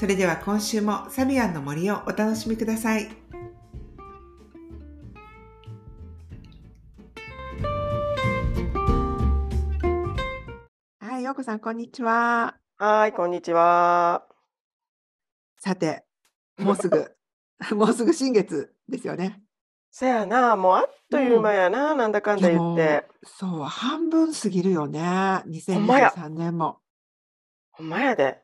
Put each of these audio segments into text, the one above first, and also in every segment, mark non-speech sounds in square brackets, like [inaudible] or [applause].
それでは今週もサビアンの森をお楽しみください。はい、ようこさんこんにちは。はい、こんにちは。さて、もうすぐ、[laughs] もうすぐ新月ですよね。せやな、もうあっという間やな、なんだかんだ言って。う、そう、半分過ぎるよね。ほんまや。2023年も。ほんまやで。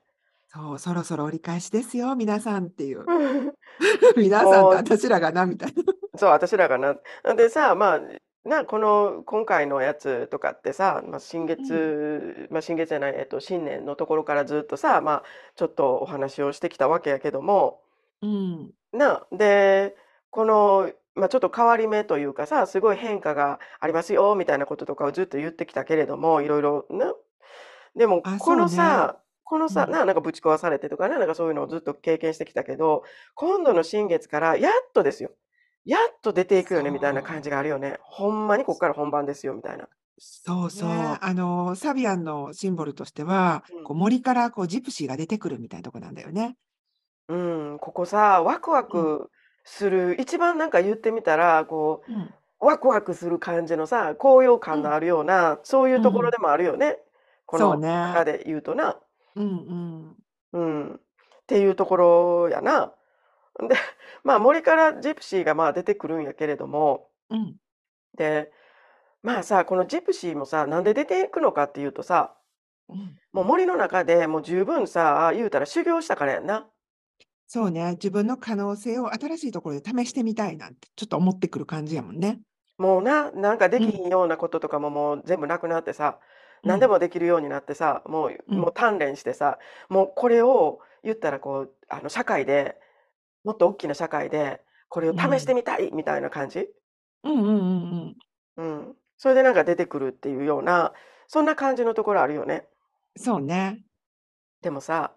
そう、そろそろ折り返しですよ、皆さんっていう。[laughs] [laughs] 皆さんと私らがな、みたいな。[laughs] そう、私らがな。でさ、まあ、な、この今回のやつとかってさ、まあ、新うん。月、まあ、新月じゃない、えっと、新年のところからずっとさ、まあ、ちょっとお話をしてきたわけやけども、うん。な、で、この、まあ、ちょっと変わり目というかさ、すごい変化がありますよみたいなこととかをずっと言ってきたけれども、いろいろな。でも、あ、この。さ、このさ、うん。な、なんかぶち壊されてとかね、なんかそういうのをずっと経験してきたけど、今度の新月からやっとですよ。やっと出ていくよねみたいな感じ。があるよね。ほんまにこっから本番ですよみたいな。そうそう。ね。あの、サビアンのシンボルとしては、うん。こう森からこうジプシーが出てくるみたいなとこなんだよね。うん、ここさ、ワクワうん。クする、一番なんか言ってみたら、こうん。う、ワクワクする感じのさ、高揚うん。感のあるような、そういううん。ところでもあるよね。この中ね。で言うとな。うんうん。うん。っていうところやな。で、[laughs] まあ森からジプシーがまあ出てくるんやけれども、うん。で、まあさ、このジプシーもさ、なんで出ていくのかっていうとさ、うん。もう森の中でもう十分さ、言うたら修行したからやんな。そうね。自分の可能性を新しいところで試してみたいなんてちょっと思ってくる感じやもんね。もうな、なんかでうん。きひんようなこととかももう全部なくなってさ、うん。何でもできるようになってさ、もう、うん。もう鍛錬してさ、もうこれを言ったらこう、あの社会で、もっと大きな社会で、これをう試してん。みたいみたいな感じ？うんうんうんうん。うん。それでなんか出てくるっていうような、そんな感じのところあるよね。そうね。でもさ、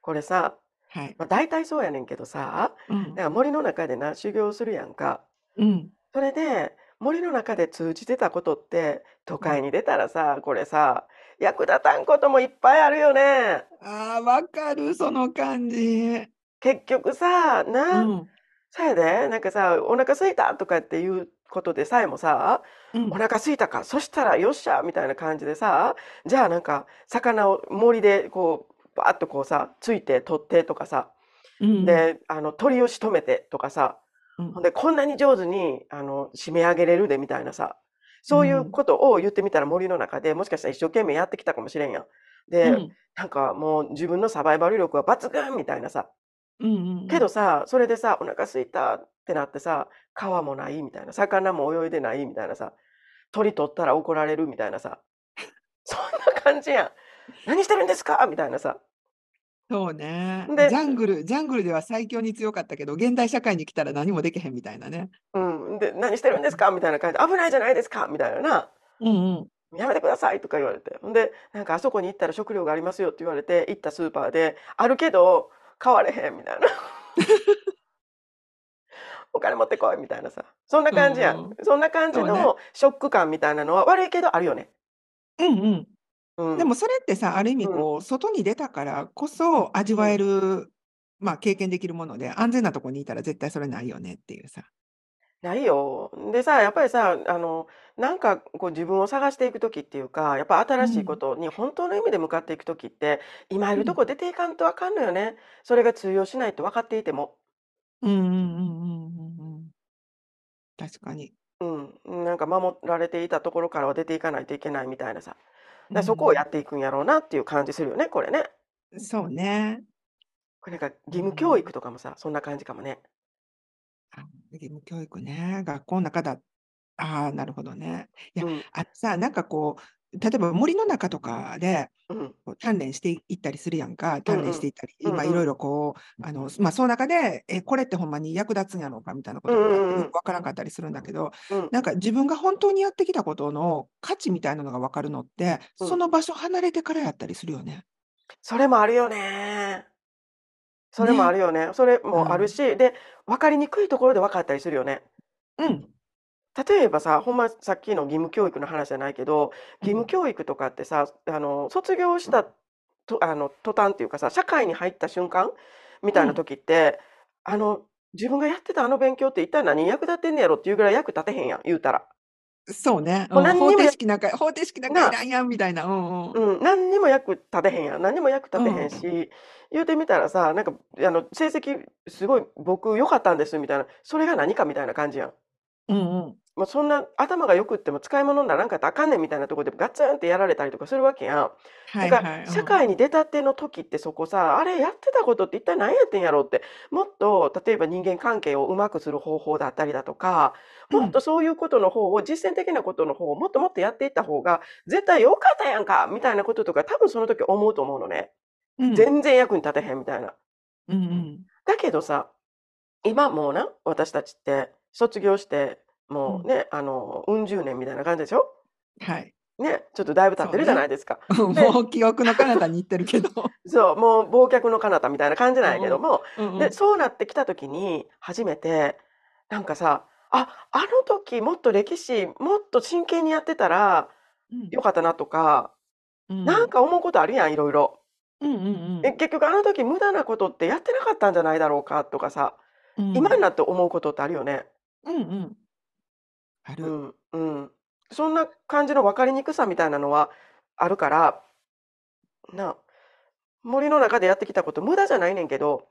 これさ、はい。まあ、大体そうやねんけどさ、うん。なんか森の中でな、修行するやんか。うん。それで、森の中で通じてたことって、都うん。会に出たらさ、これさ、役立たんこともいっぱいあるよね。ああ、わかる、その感じ。結局さ、うな、ん。そやで、なんかさ、お腹空いたとかっていうことでさえもさ、うん。お腹空いたか、そしたらよっしゃみたいな感じでさ、じゃあなんか魚を森でこう、バーッとこうさ、ついて取ってとかさ、うんうん。で、あの鳥を仕留めてとかさ、うん。ほんでこんなに上手にあの締め上げれるでみたいなさ、う。そういうんことを言ってみたら森の中でもしかしたら一生懸命やってきたかもしれんやん。うで、ん。なんかもう自分のサバイバル力は抜群みたいなさ。うんうんうん。けどさ、それでさ、お腹空いたってなってさ、川もないみたいな、魚も泳いでないみたいなさ、鳥取ったら怒られるみたいなさ、[laughs] そんな感じやん。何してるんですか？みたいなさ。そうね。ジで、ャングル、ジャングルでは最強に強かったけど、現代社会に来たら何もできへんみたいなね。うん、で、何してるんですか？みたいな感じで、危ないじゃないですか？みたいなな。うんうん。やめてくださいとか言われて。で、なんかあそこに行ったら食料がありますよって言われて、行ったスーパーで、あるけど、買われへんみたいな。[laughs] お金持ってこいみたいなさ。そんな感じやん。うん。そんな感じ。のショック感みたいなのは悪いけどあるよね。うんうん。でうん。もそれってさ、ある意味うん。こう、外に出たからこそ味わえうん。る、まあ経験できるもので、安全なとこにいたら絶対それないよねっていうさ。ないよ。でさ、やっぱりさ、あの、なんかこう自分を探していく時っていうか、やっぱう新しいこん。とに本当の意味で向かっていく時って、今いうるとん。こ出ていかんとあかんのよね。それが通用しないと分かっていても。うんうんうんうんうんうん。確かに。うん。なんか守られていたところからは出ていかないといけないみたいなさ。うだそこをやん。っていくんやろうなっていう感じするよね、これね。そうね。これなんかう義務教育ん。とかもさ、そんな感じかもね。あ、義務教育ね。学校の中だ。ああ、なるほどね。いや、うん。あのさ、なんかこう、例えば森の中とかで、鍛錬していったりするやんか。うん鍛うん。錬していったり、うんうん。まあいろいろこう、あの、まあその中で、え、これってほんまに役立つんやろうかみたいなこうんとがあって、うんうんよくわからんかったりするんだけど、うん。なんか自分が本当にやってきたことの価値みたいなのがわかるのって、うん。その場所離れてからやったりするよね。それもあるよね。それもあね。るよね。それうん。もあるし、で、分かりにくいところで分かったりするよね。うん。例えばさ、ほんまさっきの義務教育の話じゃないけど、うん。義務教育とかってさ、あの、卒業したとあの、途端っていうかさ、社会に入った瞬間みうん。たいな時って、あの、自分がやってたあの勉強って一体何に役立ってんねやろっていうぐらい役立てへんやん、言うたら。そうね。もううん。方何にもや程式なんか方程式なんかいならんやんみたいな。うんうん。うん、何にも役立てへんやん。何にも役立てへんうん。し、言うてみたらさ、なんか、あの、成績すごい僕良かったんですみたいな、それが何かみたいな感じやん。うんうん。もうそんな頭が良くっても使い物にならんかったらあかんねんみたいなところでガツンってやられたりとかするわけやん。はいからい。うん。社会に出たての時ってそこさ、あれやってたことって一体何やってんやろうって、もっと例えば人間関係をうまくする方法だったりだとか、うん。もっとそういうことの方を実践的なことの方をもっともっとやっていった方が絶対良かったやんかみたいなこととか多分その時思うと思うのね。うん。全然役に立てへんみたいな。うんうん。だけどさ、今もうな、私たちって卒業して、うん。もうね、あの、うん十年みたいな感じでしょ？はい。ね、ちょっとだいぶ経ってるじゃなね。いですか。[laughs] うんで、もう記憶の彼方に行ってるけど。[laughs] そう、もう忘却の彼方みたいな感じなんやけうんども、で、うんうん。そうなってきた時に初めて、なんかさ、あ、あの時もっと歴史もっと真剣にやってたらうん。よかったなとか、うん。なんか思うことあるやん、いろいろ。うんうんうえ、ん。結局あの時無駄なことってやってなかったんじゃないだろうかとかさ、う今にん。なって思うことってあるよね。うんうん。ある。うん、うん。そんな感じの分かりにくさみたいなのはあるから、な、森の中でやってきたこと無駄じゃないねんけど、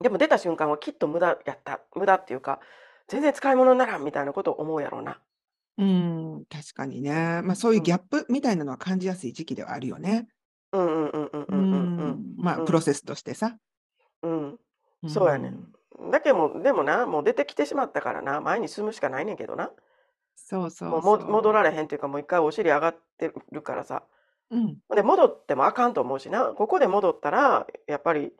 でも出た瞬間はきっと無駄やった。無駄っていうか、全然使い物にならんみたいなことを思うやろうな。うん、確かにね。ま、そういうギャップみたいなのは感じやすい時期ではあるよね。うんうんうんうんううんうんうん。ん、まあ、うん。プロセスとしてさ。うん。うそうやねん。ん。だけもでもな、もう出てきてしまったからな、前に進むしかないねんけどな。そうそもう、もうそう。戻られへんっていうか、もう一回お尻上がってるからさ。うん。で、戻ってもあかんと思うしな。ここで戻ったら、やっぱり、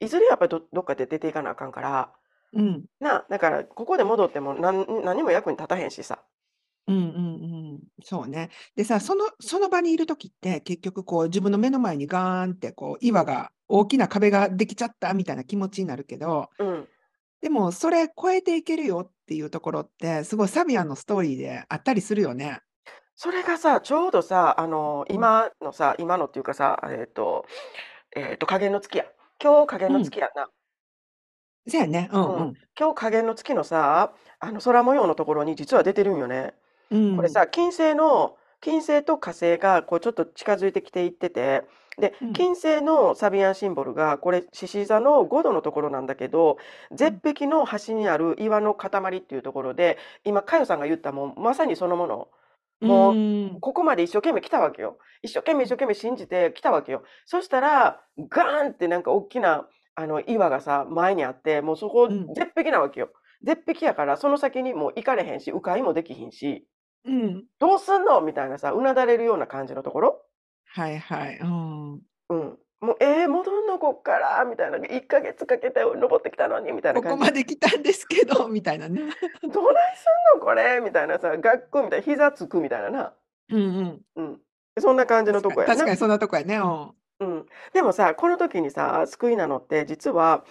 いずれやっぱりどどっかで出ていかなあかんから。うん。な、だからここで戻ってもなん何も役に立たへんしさ。うんうんうん。そうね。でさ、そのその場にいる時って、結局こう自分の目の前にガーンってこう岩が大きな壁ができちゃったみたいな気持ちになるけど、うん。でもそれ越えていけるよっていうところって、すごいサビアンのストーリーであったりするよね。それがさ、ちょうどさ、あの、うん。今のさ、今のっていうかさ、えっと、えっと、下限の月や。今日下限のうん。月やな。せやね。うんう。うんん。今日下限の月のさ、あの空模様のところに実は出てるんよね。うん。これさ、金星の金星と火星がこうちょっと近づいてきていってて、で、うん。金星のサビアンシンボルがこれ獅子座の5度のところなんだけど、うん。絶壁の端にある岩の塊っていうところで、今佳代さんが言ったもうまさにそのもの。うもうーん。ここまで一生懸命来たわけよ。一生懸命一生懸命信じて来たわけよ。そしたら、ガーンってなんか大きなあの岩がさ、前にあって、もうそこうん。絶壁なわけよ。絶壁やからその先にもう行かれへんし、迂回もできひんし、うん。どうすんの？みたいなさ、うなだれるような感じのところ。はいはい。うん。うん。もう、えー、戻んのこっからみたいな。1ヶ月かけて登ってきたのにみたいな感じ。ここまで来たんですけど、[laughs] みたいなね。[laughs] どないすんのこれみたいなさ、学校みたいな、膝つくみたいなな。うんうん。うん。そんな感じのとこやな。確かにそんなとこやね。うん。うん。でもさ、この時にさ、救いなのって、実は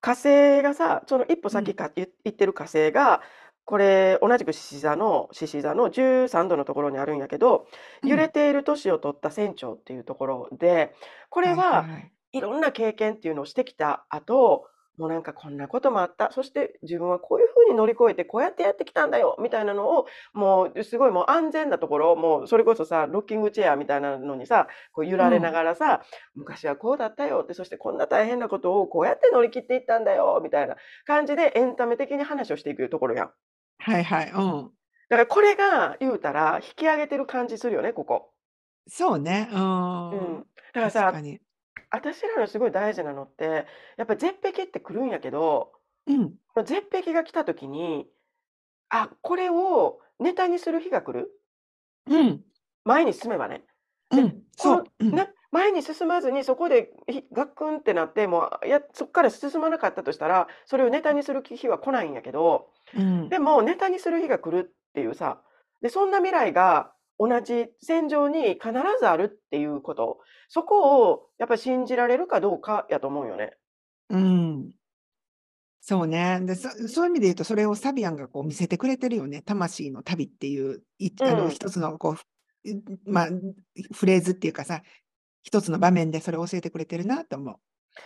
火星がさ、その一歩うん。先かい行ってる火星が、これ同じく獅子座の獅子座の13度のところにあるんやけど、うん。揺れている年を取った船長っていうところで、これはいろんな経験っていうのをしてきた後、もうなんかこんなこともあった。そして自分はこういうふうに乗り越えてこうやってやってきたんだよみたいなのを、もうすごいもう安全なところ、もうそれこそさ、ロッキングチェアみたいなのにさ、こう揺う。られなんがらさ、昔はこうだったよって、そしてこんな大変なことをこうやって乗り切っていったんだよみたいな感じでエンタメ的に話をしていくところやん。はいはい。うん。だからこれが言うたら引き上げてる感じするよね、ここ。そうね。う。うんん。だからさ、確かに。私らのすごい大事なのって、やっぱり絶壁って来るんやけど、うん。絶壁が来た時に、あ、これをネタにする日が来る？うん。前に進めばね。で、うん、このそう、うん。ね、前に進まずにそこでひガックンってなって、もう、いや、そっから進まなかったとしたら、それをネタにする日は来ないんやけど、うん。でもネタにする日が来るっていうさ、で、そんな未来が同じ戦場に必ずあるっていうこと、そこをやっぱり信じられるかどうかやと思うよね。うん。そうね。で、そそういう意味で言うと、それをサビアンがこう見せてくれてるよね。魂の旅っていう、いあの、うん。一つのこう、うまあ、フレーズっていうかさ、一つの場面でそれを教えてくれてるなと思う。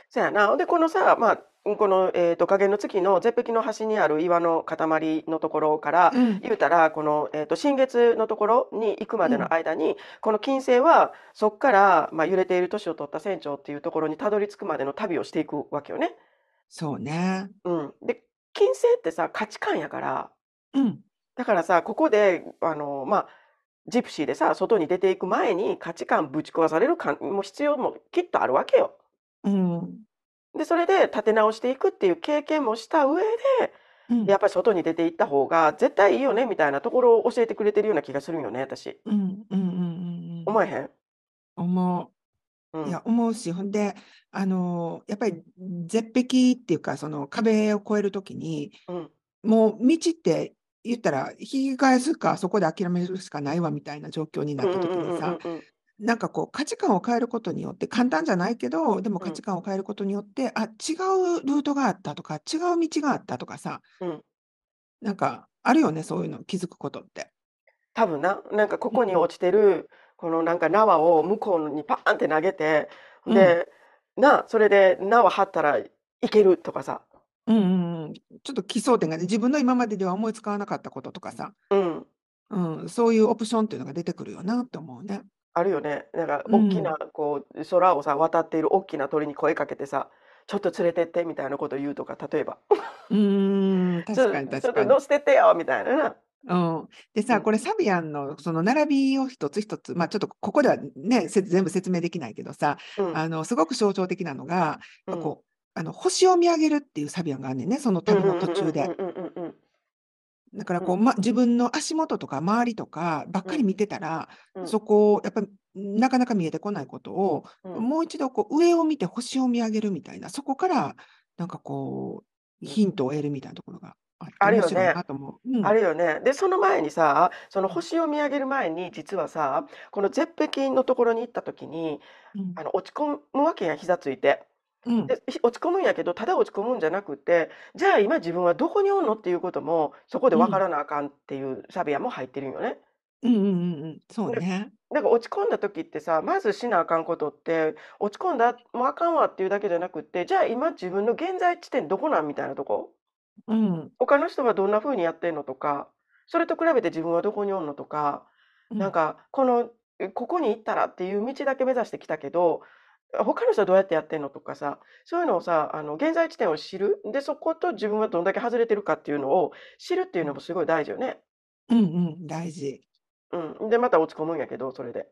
そやな。で、このさ、まあ、うん、この、えっと、影の月の絶壁の端にある岩の塊のところからうん、言うたら、この、えっと、新月のところに行くまでのうん。間に、この金星はそっから、まあ、揺れている年を取った船長っていうところにたどり着くまでの旅をしていくわけよね。そうね。うん。で、金星ってさ、価値観やから、うん。だからさ、ここで、あの、まあ、ジプシーでさ、外に出ていく前に価値観ぶち壊されるかんもう必要もきっとあるわけよ。うん。で、それで立て直していくっていう経験もした上で、うん。やっぱり外に出て行った方が絶対いいよねみたいなところを教えてくれてるような気がするんよね、私。うん。うん。うん。うん。思えへん？思うう。いや、ん。思うし、ほんで、あの、やっぱり絶壁っていうか、その壁を越える時に、うん。もう道って言ったら、引き返すか、そこで諦めるしかないわみたいな状況になった時にさ、うんうん。なんかこう価値観を変えることによって、簡単じゃないけど、でもうん。価値観を変えることによって、あ、違うルートがあったとか、違う道があったとかさ、うん。なんかあるよね、そういうの気づくことって。多分な、なんかこうん。こに落ちてる、このなんか縄を向こうにパーンって投げて、うん。で、な、それで縄張ったらいけるとかさ。うんうんうん。ちょっと奇想天がね、自分の今まででは思いつかなかったこととかさ、うん。うん、そういうオプションっていうのが出てくるよなって思うね。あるよね。なんかう。おっきなんこう空をさ、渡っているおっきな鳥に声かけてさ、ちょっと連れてってみたいなこと言うとか、例えば。うーん、[laughs] ち確かにょちょっと確かに。乗せてってよみたいなな。うん。でさ、うん。これサビアンのその並びを一つ一つ、ま、ちょっとここではね、せ全部説明できないけどさ、うん。あの、すごく象徴的なのが、うん。ま、こう、あの、星を見上げるっていうサビアンがあんねんね、その旅の途中で。だからこう、ま、自分の足元とか周りとかばっうん。かり見てたら、うん。そこをやっぱ、なかなか見えてこないことを、うん。もう一度こう上を見て星を見上げるみたいな、そこからなんかこう、ヒントを得るみたいなところがあるよね。う。うん。あるよね。で、その前にさ、そのうん。星を見上げる前に、実はさ、この絶壁のところに行った時に、うん。あの、落ち込むわけや、膝ついて。うん。で、ひ落ち込むんやけど、ただ落ち込むんじゃなくて、じゃあ今自分はどこにおんのっていうことも、そこで分かうん。らなあかんっていうサビアンも入ってるんよね。うんうんうんうん。そうで、ね。なんか落ち込んだ時ってさ、まずしなあかんことって、落ち込んだ、もうあかんわっていうだけじゃなくって、じゃあ今自分の現在地点どこなんみたいなとこ？うん。他の人はどんな風にやってんのとか、それと比べて自分はどこにおんのとか、うん。なんかこの、え、ここに行ったらっていう道だけ目指してきたけど、あ、他の人はどうやってやってんの？とかさ、そういうのをさ、あの、現在地点を知る。で、そこと自分はどんだけ外れてるかっていうのを知るっていううん。のもすごい大事よね。うんうん、大事。うん。で、また落ち込むんやけど、それで。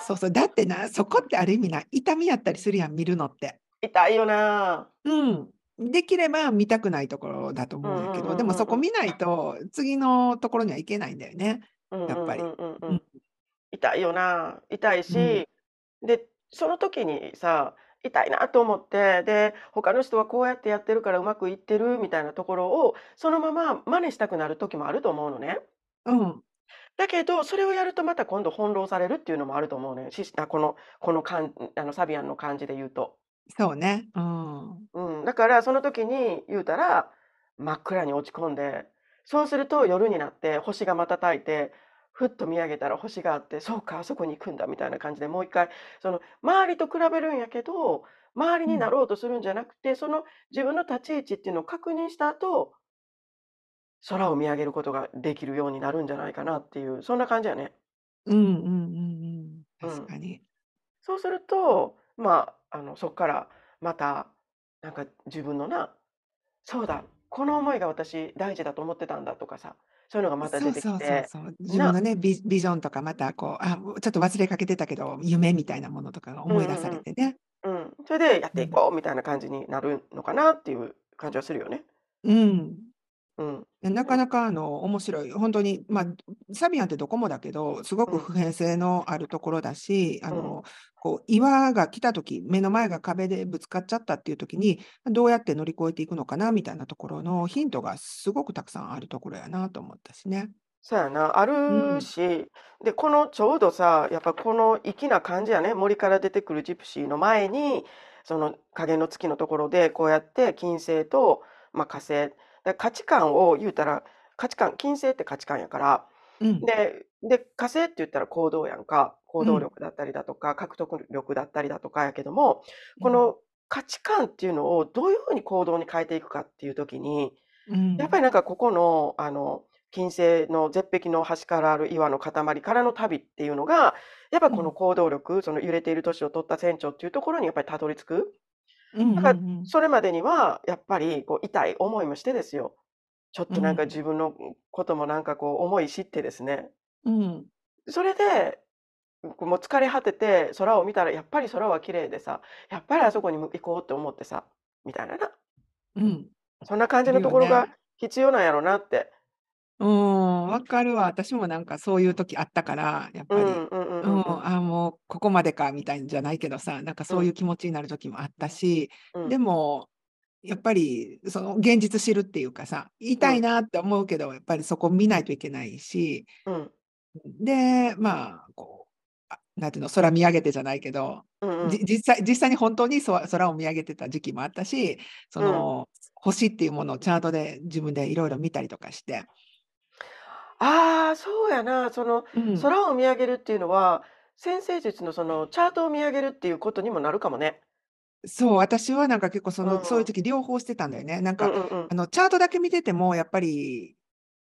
そうそう、だってな、そこってある意味な、痛みやったりするやん、見るのって。痛いよな。うん。できれば見たくないところだと思うんやけど、で。もそこ見ないと、次のところには行けないんだよね、やっぱり。痛いよな。痛いうん。し、で、その時にさ、痛いなと思って、で、他の人はこうやってやってるからうまくいってるみたいなところを、そのまま真似したくなる時もあると思うのね。うん。だけど、それをやるとまた今度翻弄されるっていうのもあると思うね。ししあ、このこのかんあのサビアンの感じで言うと。そうね。うん。うん、だからその時に言うたら、真っ暗に落ち込んで、そうすると夜になって星が瞬いて、ふっと見上げたら星があって、そうか、あそこに行くんだみたいな感じで、もう一回、その周りと比べるんやけど、周りうん。になろうとするんじゃなくて、その自分の立ち位置っていうのを確認した後空を見上げることができるようになるんじゃないかなっていう、そんな感じやね。うんうんうんうん。うん。確かに。そうすると、まあ、あの、そっからまた、なんか自分のな、そうだ、この思いが私大事だと思ってたんだとかさ、そういうのがまた出てきて。自分のなね、ビビジョンとかまたこう、あ、ちょっと忘れかけてたけど、夢みたいなものとかがうん思い出さうんうん。れてね。うん。それでやっうん。ていこうみたいな感じになるのかなっていう感じはするよね。うん。うん。で、なかなかあの、面白い、本当に、まあ、サビアンってどこもだけど、すごうん。く普遍性のあるところだし、あうん。の、こう、岩が来た時、目の前が壁でぶつかっちゃったっていう時に、どうやって乗り越えていくのかなみたいなところのヒントがすごくたくさんあるところやなと思ったしね。そうやな、あうん。るし、で、このちょうどさ、やっぱこの粋な感じやね、森から出てくるジプシーの前に、その影の月のところで、こうやって金星と、まあ、火星、だ価値観を言うたら、価値観、金星って価値観やから、うん。で、で、火星って言ったら行動やんか。行動うん。力だったりだとか、獲得力だったりだとかやけども、うん。この価値観っていうのをどういうふうに行動に変えていくかっていう時に、うん。やっぱりなんかここの、あの、金星の絶壁の端からある岩の塊からの旅っていうのが、やっぱうん。この行動力、その揺れている都市を取った船長っていうところにやっぱりたどり着く。うんだから、うんうん。それまでにはやっぱりこう痛い思いもしてですよ。ちょっうとなんかん。自分のこともなんかこう思い知ってですね。うん。それで、こうもう疲れ果てて空を見たらやっぱり空は綺麗でさ、やっぱりあそこに行こうって思ってさ、みたいなな。うん。そんな感じのところがね。必要なんやろなって。うーん、わかるわ。私もなんかそういう時あったから、やっぱり。うんうんうんう、うんんうん。もうここまでかみたいんじゃないけどさ、なんかうん。そういう気持ちになる時もあったし、でうん。も、やっぱりその現実知るっていうかさ、言いうたいん。なって思うけど、やっぱりそこ見ないといけないし、うん。で、まあ、こう、あ、なんていうの、空見上げてじゃないけど、じうんうん。実際実際に本当にそ空を見上げてた時期もあったし、そうん。の星っていうものをチャートで自分でいろいろ見たりとかして。ああ、そうやな。そのうん。空を見上げるっていうのは、占星術のそのチャートを見上げるっていうことにもなるかもね。そう、私はなんか結構そうの、そういうん。時両方してたんだよね。なんうんか、うんうん。あのチャートだけ見ててもやっぱり、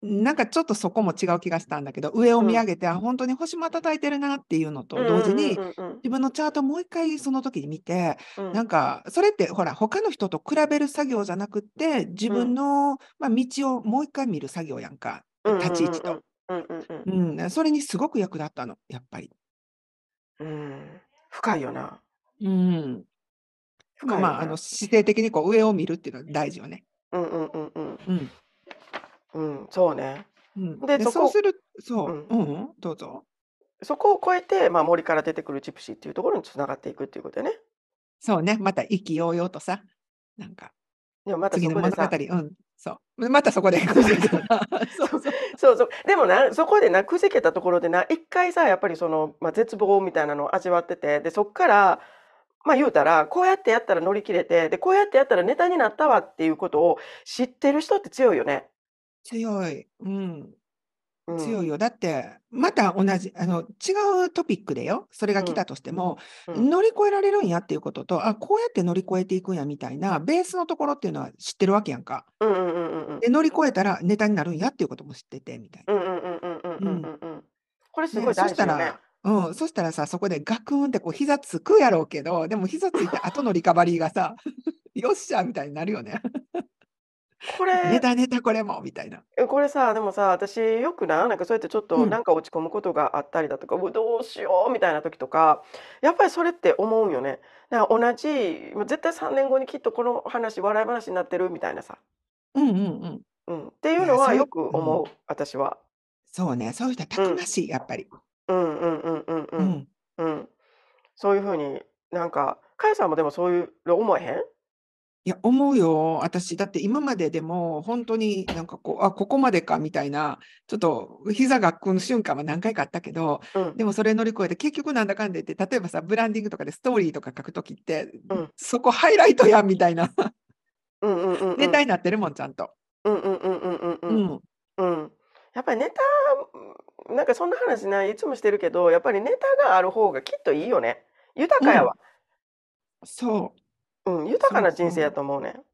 なんかちょっとそこも違う気がしたんだけど、上をうん。見上げて、あ、本当に星瞬いてるなっていうのうんと同時うんうんに、うんうん。自分のチャートもう一回その時に見て、うん。なんかそれってほら、他の人と比べる作業じゃなくって、自うん。分の、まあ、道をもう一回見る作業やんか、うん立ち位置と。うんうんうん。うんうんうん。うん、それにすごく役立ったの、やっぱり。うん。深いよな。うん。深いよまあ、あのな。姿勢的にこう上を見るっていうのは大事よね。うんうんうんうん。うん。うん、そうね。うん。で、で、そうするそうう、ん。うんうん、どうぞ。そこを越えて、まあ、森から出てくるジプシーっていうところに繋がっていくっていうことやね。そうね、また意気揚々とさ、なんか、でもまた次の物語、うん、そう。またそこで。[laughs] そうそう、[laughs] [laughs] そう。そう。でもな、そこでな、くじけたところでな、一回さ、やっぱりその、まあ、絶望みたいなのを味わってて、で、そっから、まあ、言うたら、こうやってやったら乗り切れて、で、こうやってやったらネタになったわっていうことを知ってる人って強いよね。強い。うん。うん。強いよ。だって、また同じ、あの、違うトピックでよ、それうん。が来たとしても、うん。乗り越えられるんやっていうことと、あ、こうやって乗り越えていくんやみたいな、ベースのところっていうのは知ってるわけやんか。うんうんうんうんうん。で、乗り越えたらネタになるんやっていうことも知ってて、みたいうんうんうんうんうんな。ううんん。うんうん。これすごね、いそ大事よね。したら、うん、そしたらさ、そこでガクーンってこう膝つくやろうけど、でも膝ついた後のリカバリーがさ、[laughs] よっしゃみたいになるよね。こネれタネタこれもみたいな。え、これさ、でもさ、私よくな、なんかそうやってちょっうん。となんか落ち込むことがあったりだとか、う、どうしようみたいな時とか、やっぱりそれって思うんよね。同じ、もう絶対3年後にきっとこの話、笑い話になってるみたいなさ。うんうんうん。うん。っていういや、そういうのはよくうん。思う、私は。そうね、そういう人はうん。たくましい、やっぱり。うんうんうんうんう。うんん。うん。そういう風に、なんか、かよさんもでもそういうの思えへん？いや、思うよ。私だって今まででも、ほんとになんかこう、あ、ここまでかみたいな、ちょっと膝がくん瞬間は何回かあったけど、うん。でもそれ乗り越えて、結局なんだかんだ言って、例えばさ、ブランディングとかでストーリーとか書く時って、うん。そこハイライトやんみたいな。ネタん。になってるもん、ちゃんと。うんうんうんうんうんう。うん。やっぱりネタ、うん、なんかそんな話な、いつもしてるけど、やっぱりネタがある方がきっといいよね。豊うん。かやわ。そう。うん、豊かそうな人生やそう。と思うねん。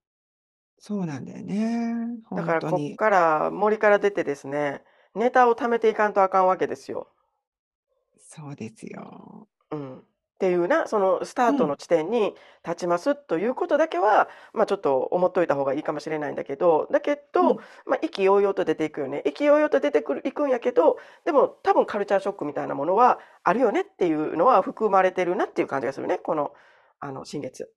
そうなんだよね、ほだからこっ。から森から出てですね、ネタを貯めていかんとあかんわけですよ。そうですよ。うん。っていうな、そのスタうん。ートの地点に立ちますということだけは、ま、ちょっと思っといた方がいいかもしれないんだけど、だけうど、ん。ま、意気揚々と出ていくよね。意気揚々と出てくるいくんやけど、でも多分カルチャーショックみたいなものはあるよねっていうのは含まれてるなっていう感じがするね、この、あの、新月。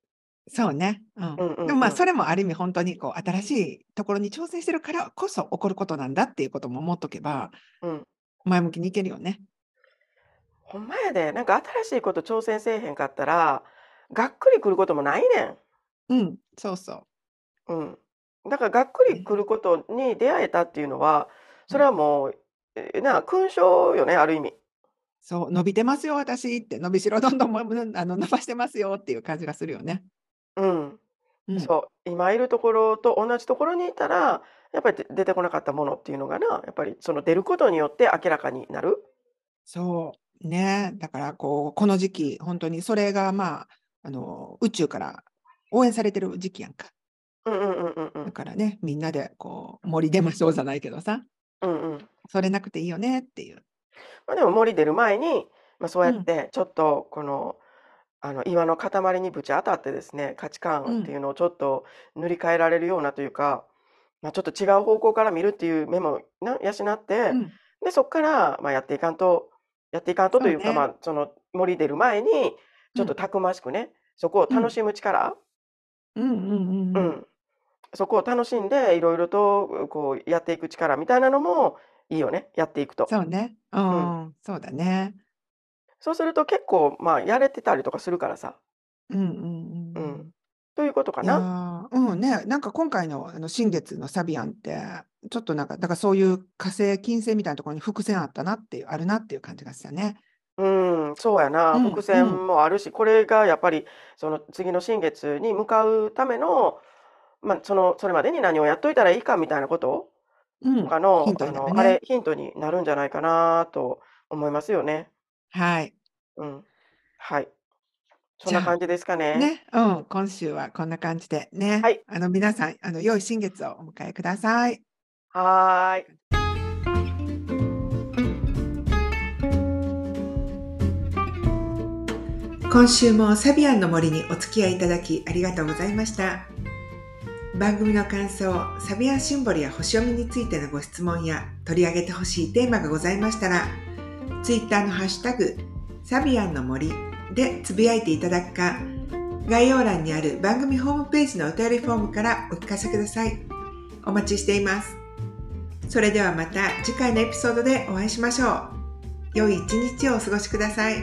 そうね。うん。うんうんうんでもまあ、それもある意味本当にこう、新しいところに挑戦してるからこそ起こることなんだっていうことも思っとけば、うん。前向きにいけるよね。ほんまやで、なんか新しいこと挑戦せえへんかったら、がっくりくることもないねん。うん、そうそう。うん。だからがっくりくることに出会えたっていうのは、それはもう、えな、勲章よね、ある意味。そう、伸びてますよ、私って、伸びしろどんどんもあの伸ばしてますよっていう感じがするよね。うん。うん。そう、今いるところと同じところにいたら、やっぱりで出てこなかったものっていうのがな、やっぱりその出ることによって明らかになる。そう、ね。だからこう、この時期、本当にそれがまあ、あの、宇宙から応援されてる時期やんか。うんうんうんうんうだん。からね、みんなでこう、森出ましょうじゃないけどさ、うんうん。それなくていいよねっていう。ま、でも森出る前に、ま、そううん。やってちょっとこの、あの、岩の塊にぶち当たってですね、価値う。観っていうんのをちょっと塗り替えられるようなというか、ま、ちょっと違う方向から見るっていう目もな養って、うん。で、そっから、ま、やっていかんとやっていかんとそうというか、ね。ま、その森出る前に、ちうん。ょっとたくましくね、そこをうん。楽しむ力うんうんうんううん。ん。そこを楽しんで、色々と、うこうやっていく力みたいなのもいいよね、やっていくと。そうね。ううん。ん、そうだね。そうすると結構、まあ、やれてたりとかするからさ。うんうんうんう。うんん。ということかいな。や、うんね、なんか今回のあの新月のサビアンって、ちょっとなんか、だからそういう火星、金星みたいなところに伏線あったなっていうあるなっていう感じがしたね。うーん、そうやうな。ん伏うん。線もあるし、これがやっぱりその次の新月に向かうための、ま、その、それまでに何をやっといたらいいかみたいなこと？うん、とかの、ヒントあの、になるね。あれ、ヒントになるんじゃないかなと思いますよね。はい。うん。はい。そんじゃあ、な感じですかね。ね、うん、今週はこんな感じではね、い。あの皆さん、あの良い新月をお迎えください。はーい。今週もサビアンの森にお付き合いいただきありがとうございました。番組の感想、サビアンシンボルや星読みについてのご質問や取り上げてほしいテーマがございましたら、ツイッターのハッシュタグ、サビアンの森でつぶやいていただくか、概要欄にある番組ホームページのお便りフォームからお聞かせください。お待ちしています。それではまた次回のエピソードでお会いしましょう。良い一日をお過ごしください。